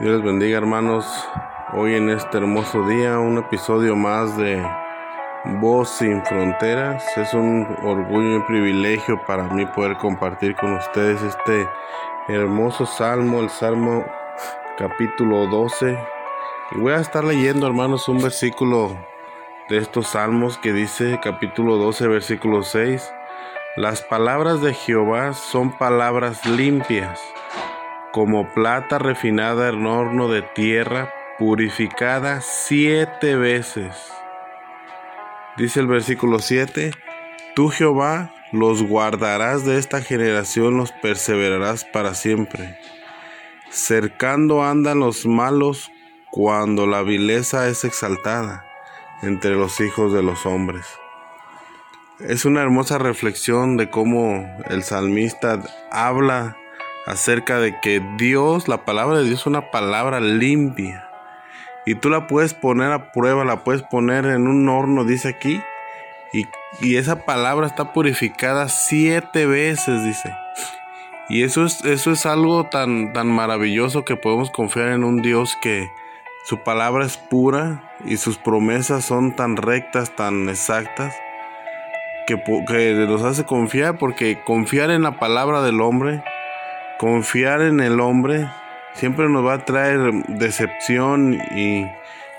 Dios les bendiga hermanos. Hoy en este hermoso día un episodio más de Voz sin Fronteras. Es un orgullo y privilegio para mí poder compartir con ustedes este hermoso salmo, el Salmo capítulo 12. Y voy a estar leyendo hermanos un versículo de estos salmos que dice capítulo 12 versículo 6. Las palabras de Jehová son palabras limpias como plata refinada en horno de tierra, purificada siete veces. Dice el versículo 7, Tú Jehová los guardarás de esta generación, los perseverarás para siempre. Cercando andan los malos cuando la vileza es exaltada entre los hijos de los hombres. Es una hermosa reflexión de cómo el salmista habla acerca de que Dios, la palabra de Dios es una palabra limpia. Y tú la puedes poner a prueba, la puedes poner en un horno, dice aquí. Y, y esa palabra está purificada siete veces, dice. Y eso es, eso es algo tan, tan maravilloso que podemos confiar en un Dios que su palabra es pura y sus promesas son tan rectas, tan exactas, que, que nos hace confiar, porque confiar en la palabra del hombre confiar en el hombre siempre nos va a traer decepción y,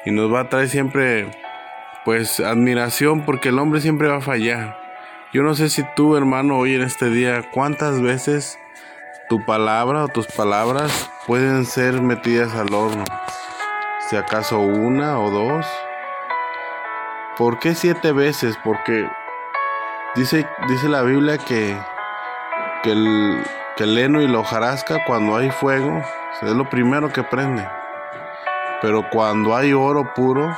nos va a traer siempre pues admiración porque el hombre siempre va a fallar. Yo no sé si tú hermano hoy en este día cuántas veces tu palabra o tus palabras pueden ser metidas al horno. Si acaso una o dos. ¿Por qué siete veces? Porque dice, dice la Biblia que, que el, el heno y la hojarasca cuando hay fuego es lo primero que prende. Pero cuando hay oro puro,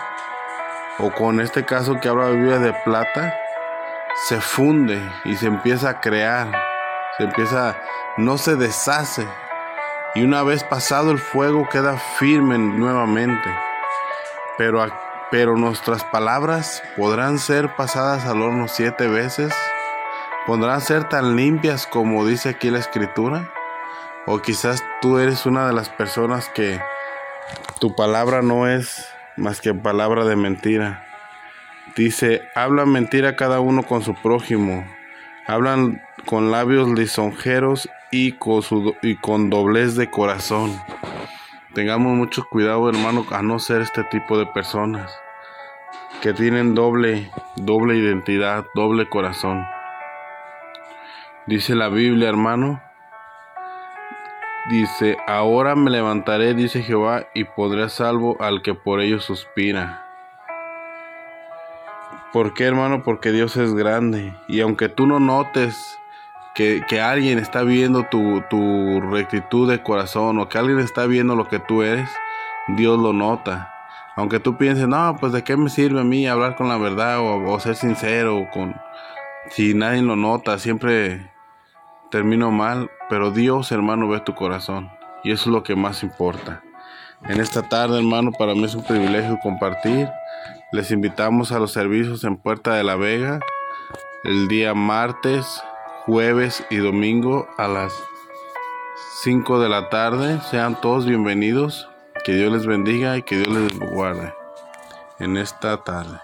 o con este caso que habla de plata, se funde y se empieza a crear, se empieza, no se deshace. Y una vez pasado el fuego queda firme nuevamente. Pero, pero nuestras palabras podrán ser pasadas al horno siete veces ¿Podrán ser tan limpias como dice aquí la escritura? O quizás tú eres una de las personas que tu palabra no es más que palabra de mentira. Dice, habla mentira cada uno con su prójimo. Hablan con labios lisonjeros y con, y con doblez de corazón. Tengamos mucho cuidado, hermano, a no ser este tipo de personas que tienen doble, doble identidad, doble corazón. Dice la Biblia, hermano. Dice, ahora me levantaré, dice Jehová, y podré salvo al que por ello suspira. ¿Por qué, hermano? Porque Dios es grande. Y aunque tú no notes que, alguien está viendo tu, tu, rectitud de corazón o que alguien está viendo lo que tú eres, Dios lo nota. Aunque tú pienses, no, pues de qué me sirve a mí hablar con la verdad o, o ser sincero, con, si nadie lo nota, siempre termino mal, pero Dios, hermano, ve tu corazón y eso es lo que más importa. En esta tarde, hermano, para mí es un privilegio compartir. Les invitamos a los servicios en Puerta de la Vega el día martes, jueves y domingo a las 5 de la tarde. Sean todos bienvenidos. Que Dios les bendiga y que Dios les guarde en esta tarde.